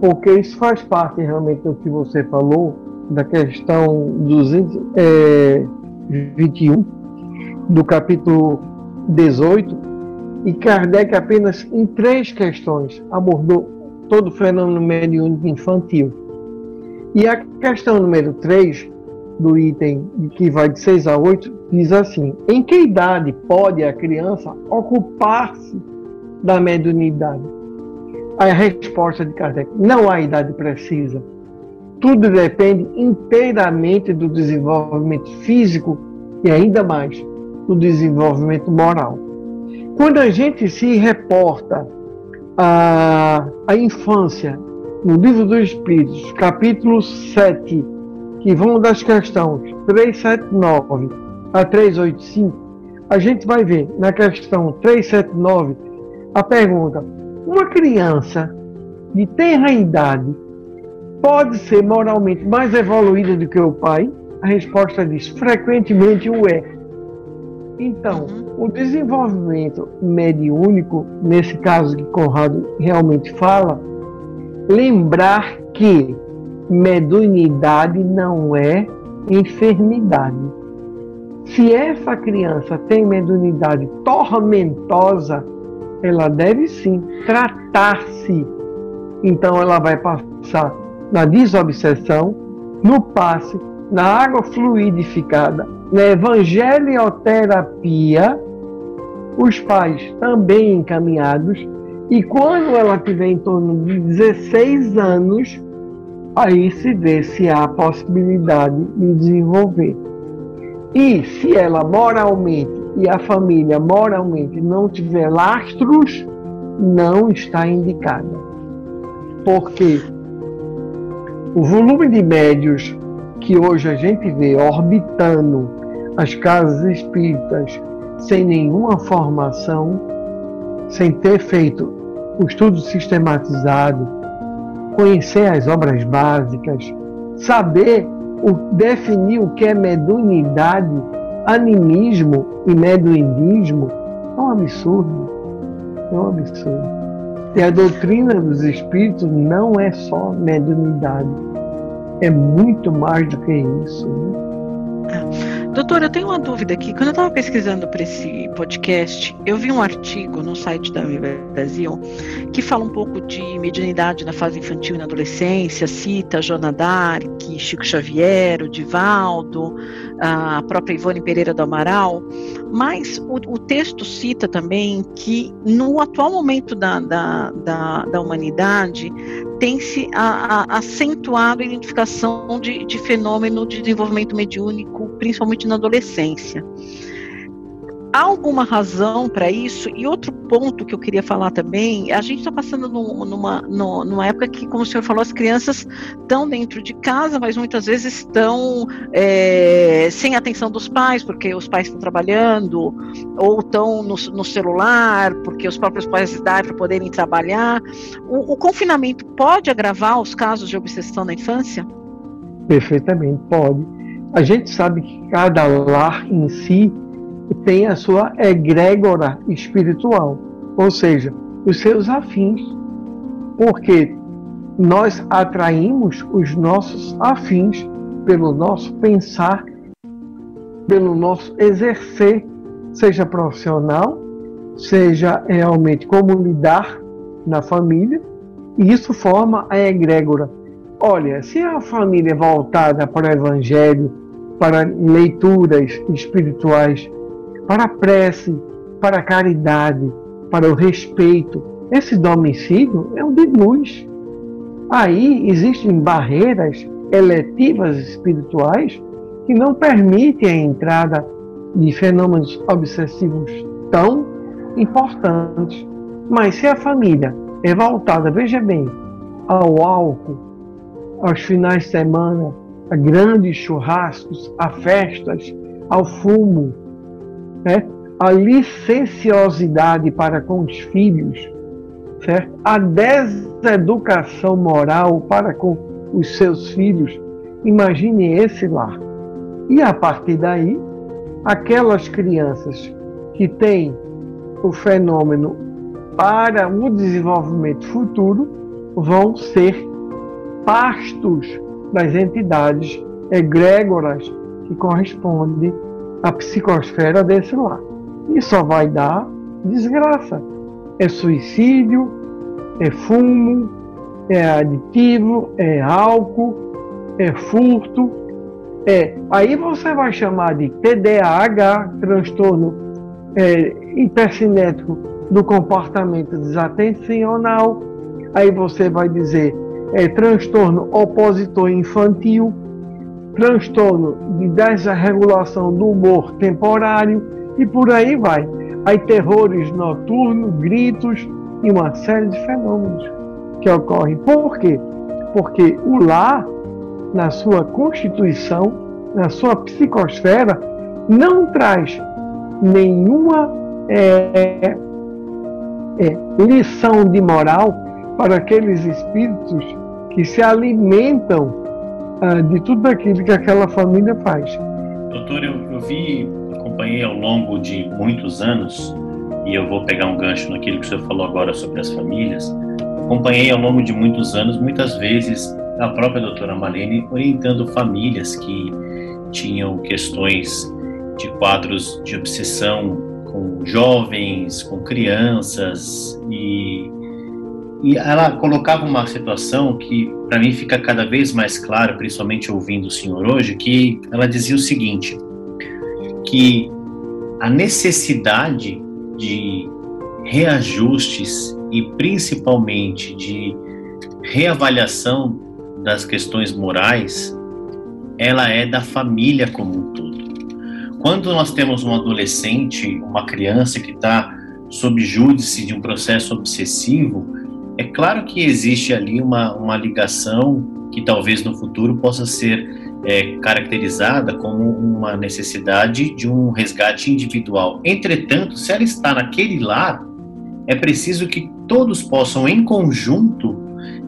porque isso faz parte realmente do que você falou, da questão 221 é, do capítulo 18, e Kardec apenas em três questões abordou todo o fenômeno mediúnico infantil. E a questão número 3, do item que vai de 6 a 8, diz assim: Em que idade pode a criança ocupar-se da mediunidade? A resposta de Kardec: não há idade precisa. Tudo depende inteiramente do desenvolvimento físico e ainda mais do desenvolvimento moral. Quando a gente se reporta a, a infância no Livro dos Espíritos, capítulo 7, que vão das questões 379 a 385, a gente vai ver na questão 379 a pergunta: uma criança de tenra idade pode ser moralmente mais evoluída do que o pai? A resposta diz: frequentemente o é. Então, uhum. o desenvolvimento mediúnico, nesse caso que Conrado realmente fala, lembrar que mediunidade não é enfermidade. Se essa criança tem mediunidade tormentosa, ela deve sim tratar-se. Então ela vai passar na desobsessão, no passe, na água fluidificada, na evangelioterapia, os pais também encaminhados, e quando ela tiver em torno de 16 anos, aí se vê se há possibilidade de desenvolver. E se ela moralmente e a família moralmente não tiver lastros, não está indicada. Porque o volume de médios que hoje a gente vê orbitando as casas espíritas sem nenhuma formação, sem ter feito o estudo sistematizado, conhecer as obras básicas, saber o, definir o que é mediunidade, animismo e mediunismo, é um absurdo. É um absurdo. E a doutrina dos espíritos não é só mediunidade, é muito mais do que isso. Né? Doutor, eu tenho uma dúvida aqui. Quando eu estava pesquisando para esse podcast, eu vi um artigo no site da Brasil que fala um pouco de mediunidade na fase infantil e na adolescência, cita Joana Dark, Chico Xavier, o Divaldo, a própria Ivone Pereira do Amaral, mas o, o texto cita também que no atual momento da, da, da, da humanidade tem-se acentuado a identificação de, de fenômeno de desenvolvimento mediúnico, principalmente na adolescência. Há alguma razão para isso? E outro ponto que eu queria falar também, a gente está passando numa, numa época que, como o senhor falou, as crianças estão dentro de casa, mas muitas vezes estão é, sem atenção dos pais, porque os pais estão trabalhando, ou estão no, no celular, porque os próprios pais dão para poderem trabalhar. O, o confinamento pode agravar os casos de obsessão na infância? Perfeitamente, pode. A gente sabe que cada lar em si tem a sua egrégora espiritual, ou seja, os seus afins, porque nós atraímos os nossos afins pelo nosso pensar, pelo nosso exercer, seja profissional, seja realmente como lidar na família, e isso forma a egrégora. Olha, se a família é voltada para o evangelho, para leituras espirituais, para a prece, para a caridade, para o respeito. Esse domicílio é um de luz. Aí existem barreiras eletivas espirituais que não permitem a entrada de fenômenos obsessivos tão importantes. Mas se a família é voltada, veja bem, ao álcool, aos finais de semana, a grandes churrascos, a festas, ao fumo, né? a licenciosidade para com os filhos, certo? a deseducação moral para com os seus filhos, imagine esse lar. E a partir daí, aquelas crianças que têm o fenômeno para o desenvolvimento futuro vão ser pastos das entidades egrégoras que correspondem à psicosfera desse lar. E só vai dar desgraça. É suicídio, é fumo, é aditivo, é álcool, é furto. É, aí você vai chamar de TDAH, transtorno é, hipercinético do comportamento desatencional. Aí você vai dizer é, transtorno opositor infantil, transtorno de desregulação do humor temporário e por aí vai. Aí terrores noturnos, gritos e uma série de fenômenos que ocorrem. Por quê? Porque o lar, na sua constituição, na sua psicosfera, não traz nenhuma é, é, lição de moral para aqueles espíritos que se alimentam ah, de tudo aquilo que aquela família faz. Doutor, eu, eu vi, acompanhei ao longo de muitos anos, e eu vou pegar um gancho naquilo que o senhor falou agora sobre as famílias. Acompanhei ao longo de muitos anos, muitas vezes, a própria doutora Malene orientando famílias que tinham questões de quadros de obsessão com jovens, com crianças e e ela colocava uma situação que para mim fica cada vez mais claro, principalmente ouvindo o senhor hoje, que ela dizia o seguinte, que a necessidade de reajustes e principalmente de reavaliação das questões morais, ela é da família como um todo. Quando nós temos um adolescente, uma criança que está sob júdice de um processo obsessivo, é claro que existe ali uma, uma ligação que talvez no futuro possa ser é, caracterizada como uma necessidade de um resgate individual. Entretanto, se ela está naquele lar, é preciso que todos possam, em conjunto,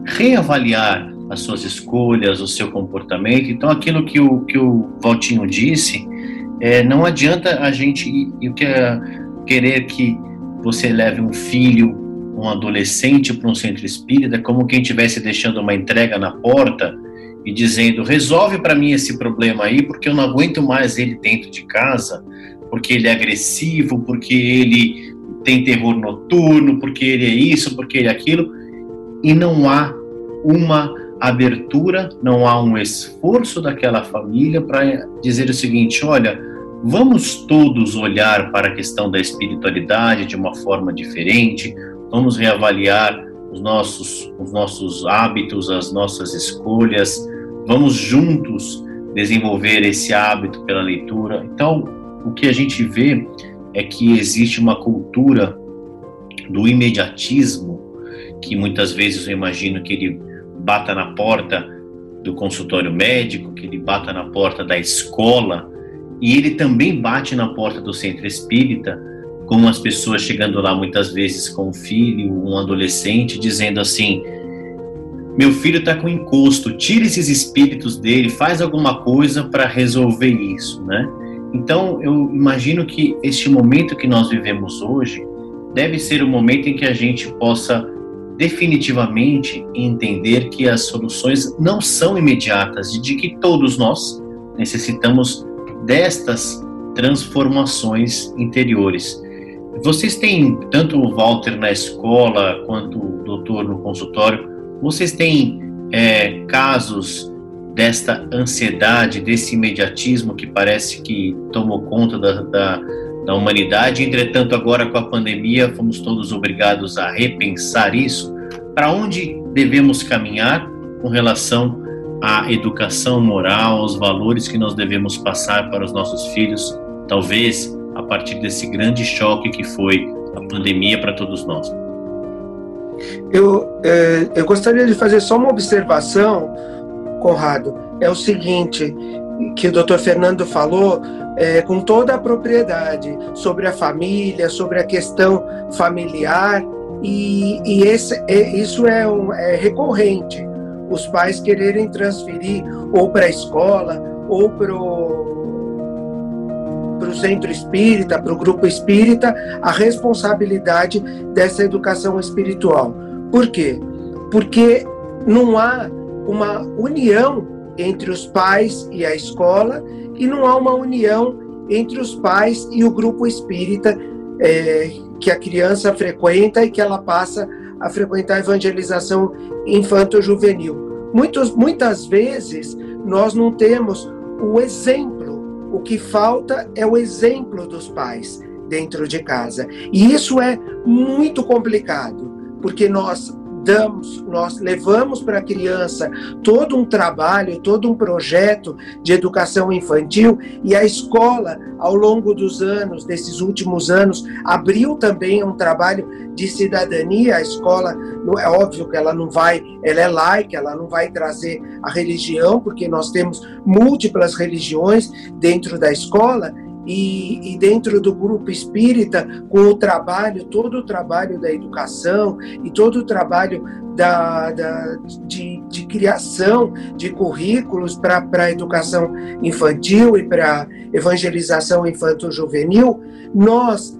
reavaliar as suas escolhas, o seu comportamento. Então, aquilo que o, que o Valtinho disse, é, não adianta a gente eu quero querer que você leve um filho um adolescente para um centro espírita, como quem estivesse deixando uma entrega na porta e dizendo: resolve para mim esse problema aí, porque eu não aguento mais ele dentro de casa, porque ele é agressivo, porque ele tem terror noturno, porque ele é isso, porque ele é aquilo, e não há uma abertura, não há um esforço daquela família para dizer o seguinte: olha, vamos todos olhar para a questão da espiritualidade de uma forma diferente, vamos reavaliar os nossos, os nossos hábitos, as nossas escolhas, vamos juntos desenvolver esse hábito pela leitura. Então, o que a gente vê é que existe uma cultura do imediatismo, que muitas vezes eu imagino que ele bata na porta do consultório médico, que ele bata na porta da escola, e ele também bate na porta do centro espírita, como as pessoas chegando lá muitas vezes com um filho, um adolescente, dizendo assim: meu filho está com encosto, tira esses espíritos dele, faz alguma coisa para resolver isso, né? Então eu imagino que este momento que nós vivemos hoje deve ser o momento em que a gente possa definitivamente entender que as soluções não são imediatas e de que todos nós necessitamos destas transformações interiores. Vocês têm, tanto o Walter na escola quanto o doutor no consultório, vocês têm é, casos desta ansiedade, desse imediatismo que parece que tomou conta da, da, da humanidade. Entretanto, agora com a pandemia, fomos todos obrigados a repensar isso. Para onde devemos caminhar com relação à educação moral, aos valores que nós devemos passar para os nossos filhos? Talvez a partir desse grande choque que foi a pandemia para todos nós. Eu, é, eu gostaria de fazer só uma observação, Conrado. É o seguinte, que o doutor Fernando falou é, com toda a propriedade sobre a família, sobre a questão familiar, e, e esse, é, isso é, um, é recorrente. os pais quererem transferir ou para a escola ou para o centro espírita, para o grupo espírita, a responsabilidade dessa educação espiritual. Por quê? Porque não há uma união entre os pais e a escola e não há uma união entre os pais e o grupo espírita é, que a criança frequenta e que ela passa a frequentar a evangelização infanto-juvenil. Muitas vezes nós não temos o exemplo, o que falta é o exemplo dos pais dentro de casa. E isso é muito complicado, porque nós damos, nós levamos para a criança todo um trabalho, todo um projeto de educação infantil e a escola, ao longo dos anos, desses últimos anos, abriu também um trabalho de cidadania. A escola, é óbvio que ela não vai, ela é laica, ela não vai trazer a religião, porque nós temos múltiplas religiões dentro da escola, e, e, dentro do grupo espírita, com o trabalho, todo o trabalho da educação e todo o trabalho da, da de, de, criação de currículos para a educação infantil e para evangelização infanto-juvenil, nós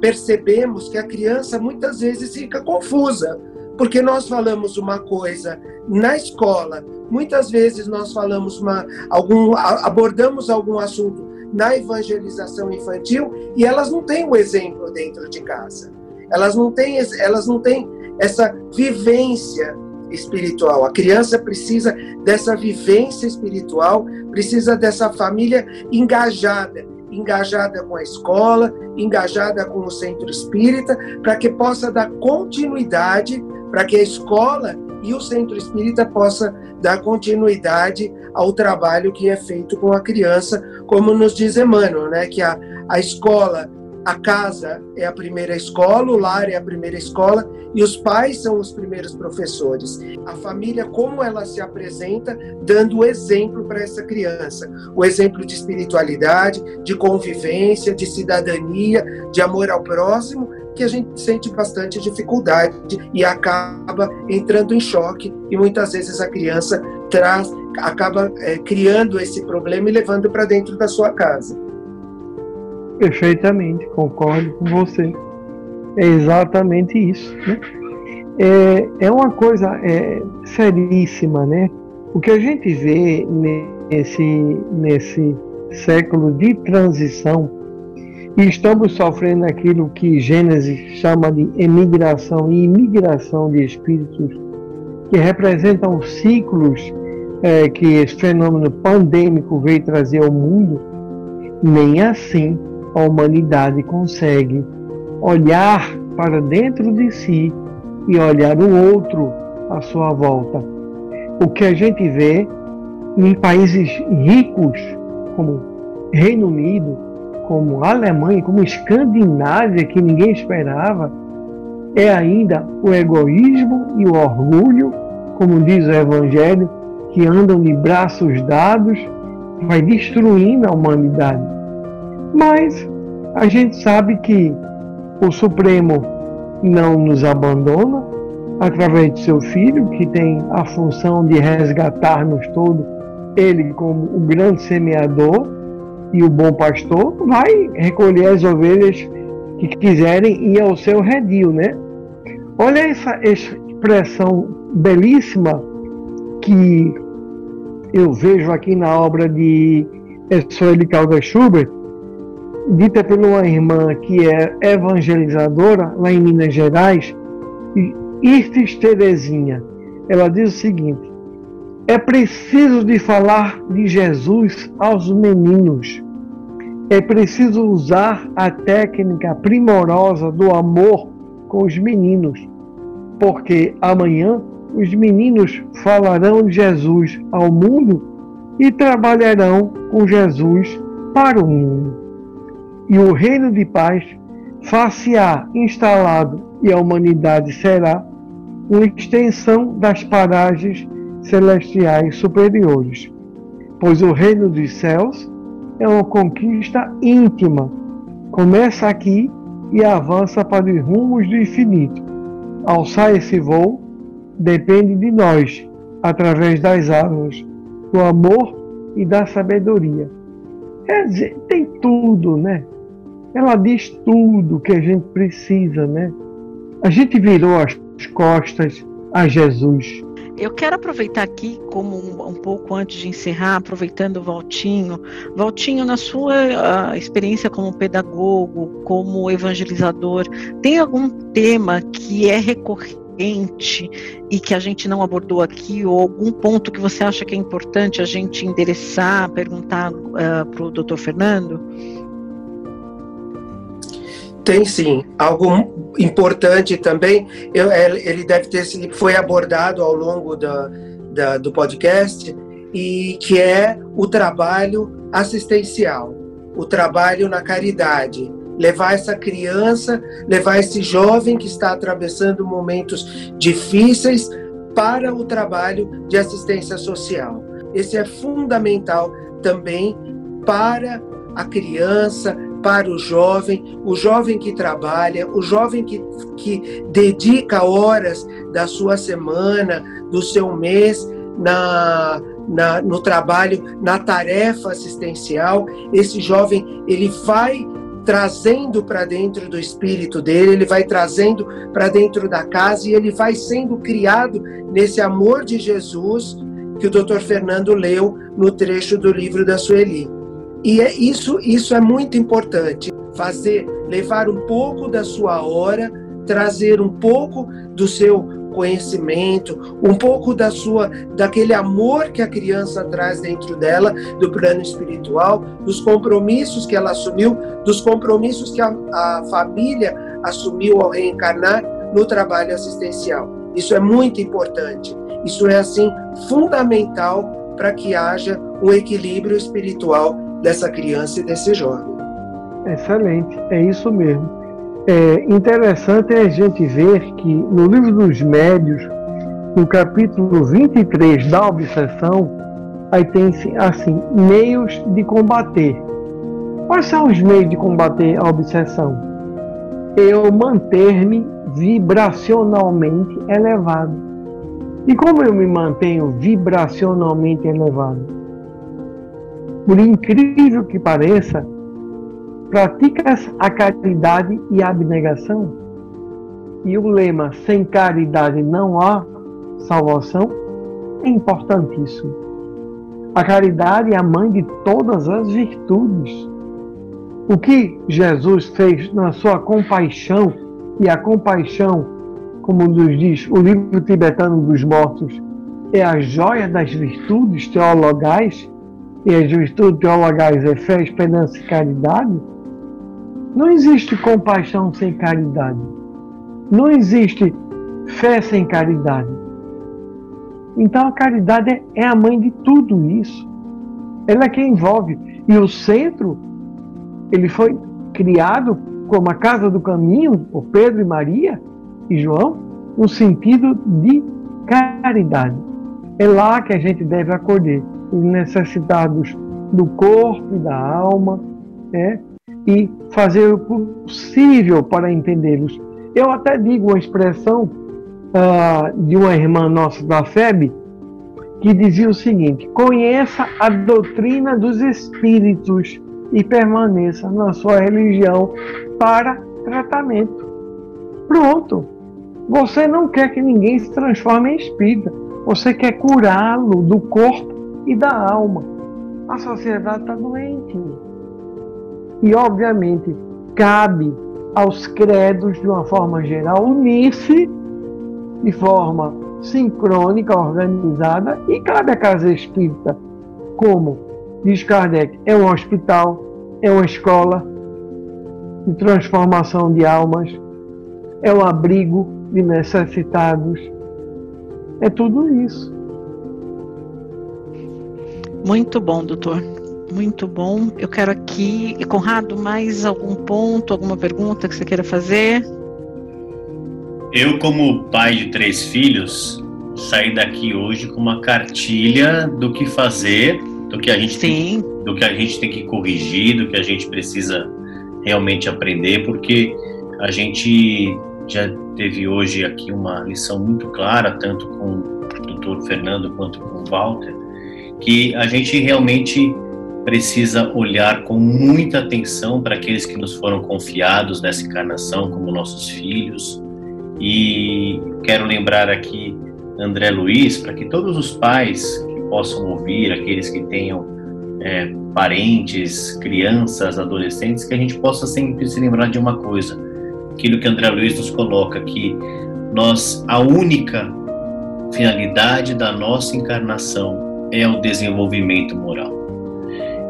percebemos que a criança muitas vezes fica confusa, porque nós falamos uma coisa na escola, muitas vezes nós falamos uma, algum, abordamos algum assunto na evangelização infantil e elas não têm o exemplo dentro de casa. Elas não têm, elas não têm essa vivência espiritual. A criança precisa dessa vivência espiritual, precisa dessa família engajada, engajada com a escola, engajada com o centro espírita, para que possa dar continuidade, para que a escola e o centro espírita possa dar continuidade ao trabalho que é feito com a criança, como nos diz Emmanuel, né? que a, a escola, a casa é a primeira escola, o lar é a primeira escola e os pais são os primeiros professores. A família, como ela se apresenta, dando o exemplo para essa criança, o exemplo de espiritualidade, de convivência, de cidadania, de amor ao próximo que a gente sente bastante dificuldade e acaba entrando em choque e muitas vezes a criança traz, acaba é, criando esse problema e levando para dentro da sua casa. Perfeitamente, concordo com você. É exatamente isso. Né? É, é uma coisa é, seríssima, né? O que a gente vê nesse, nesse século de transição e estamos sofrendo aquilo que Gênesis chama de emigração e imigração de espíritos, que representam ciclos é, que esse fenômeno pandêmico veio trazer ao mundo, nem assim a humanidade consegue olhar para dentro de si e olhar o outro à sua volta. O que a gente vê em países ricos, como Reino Unido, como Alemanha, como Escandinávia, que ninguém esperava, é ainda o egoísmo e o orgulho, como diz o Evangelho, que andam de braços dados, vai destruindo a humanidade. Mas a gente sabe que o Supremo não nos abandona através de seu filho, que tem a função de resgatar-nos todos, ele como o grande semeador, e o bom pastor vai recolher as ovelhas que quiserem ir ao seu redil, né? Olha essa expressão belíssima que eu vejo aqui na obra de Sueli Caldas Schubert, dita por uma irmã que é evangelizadora lá em Minas Gerais, Irtes Terezinha. Ela diz o seguinte: é preciso de falar de Jesus aos meninos. É preciso usar a técnica primorosa do amor com os meninos, porque amanhã os meninos falarão de Jesus ao mundo e trabalharão com Jesus para o mundo. E o reino de paz far-se-á instalado e a humanidade será uma extensão das paragens celestiais superiores, pois o reino dos céus é uma conquista íntima. Começa aqui e avança para os rumos do infinito. Alçar esse voo depende de nós, através das árvores do amor e da sabedoria. Quer dizer, tem tudo, né? Ela diz tudo que a gente precisa, né? A gente virou as costas a Jesus. Eu quero aproveitar aqui, como um, um, pouco antes de encerrar, aproveitando o Valtinho. Valtinho, na sua uh, experiência como pedagogo, como evangelizador, tem algum tema que é recorrente e que a gente não abordou aqui, ou algum ponto que você acha que é importante a gente endereçar, perguntar uh, ah, para o doutor Fernando? Tem sim. Algo importante também, eu, ele deve ter foi abordado ao longo da, da, do podcast, e que é o trabalho assistencial, o trabalho na caridade. Levar essa criança, levar esse jovem que está atravessando momentos difíceis para o trabalho de assistência social. Esse é fundamental também para a criança, para o jovem, o jovem que trabalha, o jovem que, que dedica horas da sua semana, do seu mês na, na, no trabalho, na tarefa assistencial. Esse jovem ele vai trazendo para dentro do espírito dele, ele vai trazendo para dentro da casa e ele vai sendo criado nesse amor de Jesus que o Dr. Fernando leu no trecho do livro da Sueli. E é isso, isso é muito importante. Fazer, levar um pouco da sua hora, trazer um pouco do seu conhecimento, um pouco da sua daquele amor que a criança traz dentro dela, do plano espiritual, dos compromissos que ela assumiu, dos compromissos que a, a família assumiu ao reencarnar no trabalho assistencial. Isso é muito importante. Isso é assim fundamental para que haja um equilíbrio espiritual dessa criança e desse jovem. Excelente, é isso mesmo. É interessante a gente ver que no livro dos médios, no capítulo 23 da obsessão, aí tem assim, meios de combater. Quais são os meios de combater a obsessão? Eu manter-me vibracionalmente elevado. E como eu me mantenho vibracionalmente elevado? Por incrível que pareça, praticas a caridade e a abnegação? E o lema sem caridade não há salvação é importantíssimo. A caridade é a mãe de todas as virtudes. O que Jesus fez na sua compaixão, e a compaixão, como nos diz o livro tibetano dos mortos, é a joia das virtudes teologais, e as virtudes teologais é fé, esperança e caridade, não existe compaixão sem caridade. Não existe fé sem caridade. Então a caridade é a mãe de tudo isso. Ela é quem envolve. E o centro, ele foi criado como a casa do caminho, por Pedro e Maria e João, no sentido de caridade. É lá que a gente deve acolher necessitados do corpo e da alma, né? e fazer o possível para entendê-los. Eu até digo uma expressão uh, de uma irmã nossa da FEB, que dizia o seguinte: conheça a doutrina dos espíritos e permaneça na sua religião para tratamento. Pronto. Você não quer que ninguém se transforme em espírita. Você quer curá-lo do corpo e da alma. A sociedade está doente. E, obviamente, cabe aos credos, de uma forma geral, unir-se de forma sincrônica, organizada, e cabe à casa espírita, como diz Kardec, é um hospital, é uma escola de transformação de almas, é um abrigo de necessitados, é tudo isso. Muito bom, doutor. Muito bom. Eu quero aqui, Conrado, mais algum ponto, alguma pergunta que você queira fazer? Eu, como pai de três filhos, saí daqui hoje com uma cartilha do que fazer, do que a gente Sim. tem, do que a gente tem que corrigir, do que a gente precisa realmente aprender, porque a gente já teve hoje aqui uma lição muito clara, tanto com Dr. Fernando quanto com o Walter, que a gente realmente precisa olhar com muita atenção para aqueles que nos foram confiados nessa encarnação, como nossos filhos. E quero lembrar aqui André Luiz, para que todos os pais que possam ouvir, aqueles que tenham é, parentes, crianças, adolescentes, que a gente possa sempre se lembrar de uma coisa, aquilo que André Luiz nos coloca, que nós, a única finalidade da nossa encarnação é o desenvolvimento moral.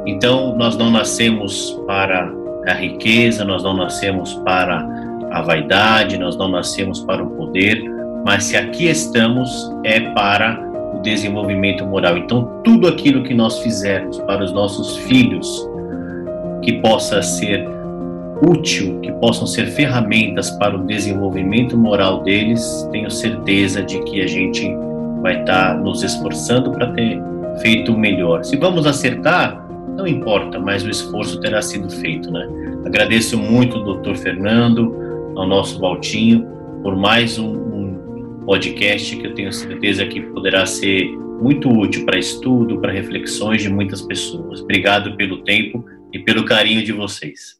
Então, nós não nascemos para a riqueza, nós não nascemos para a vaidade, nós não nascemos para o poder, mas se aqui estamos é para o desenvolvimento moral. Então, tudo aquilo que nós fizermos para os nossos filhos que possa ser útil, que possam ser ferramentas para o desenvolvimento moral deles, tenho certeza de que a gente vai estar nos esforçando para ter feito melhor. Se vamos acertar, não importa, mas o esforço terá sido feito, né? Agradeço muito ao Dr. Fernando, ao nosso Valtinho, por mais um, um podcast que eu tenho certeza que poderá ser muito útil para estudo, para reflexões de muitas pessoas. Obrigado pelo tempo e pelo carinho de vocês.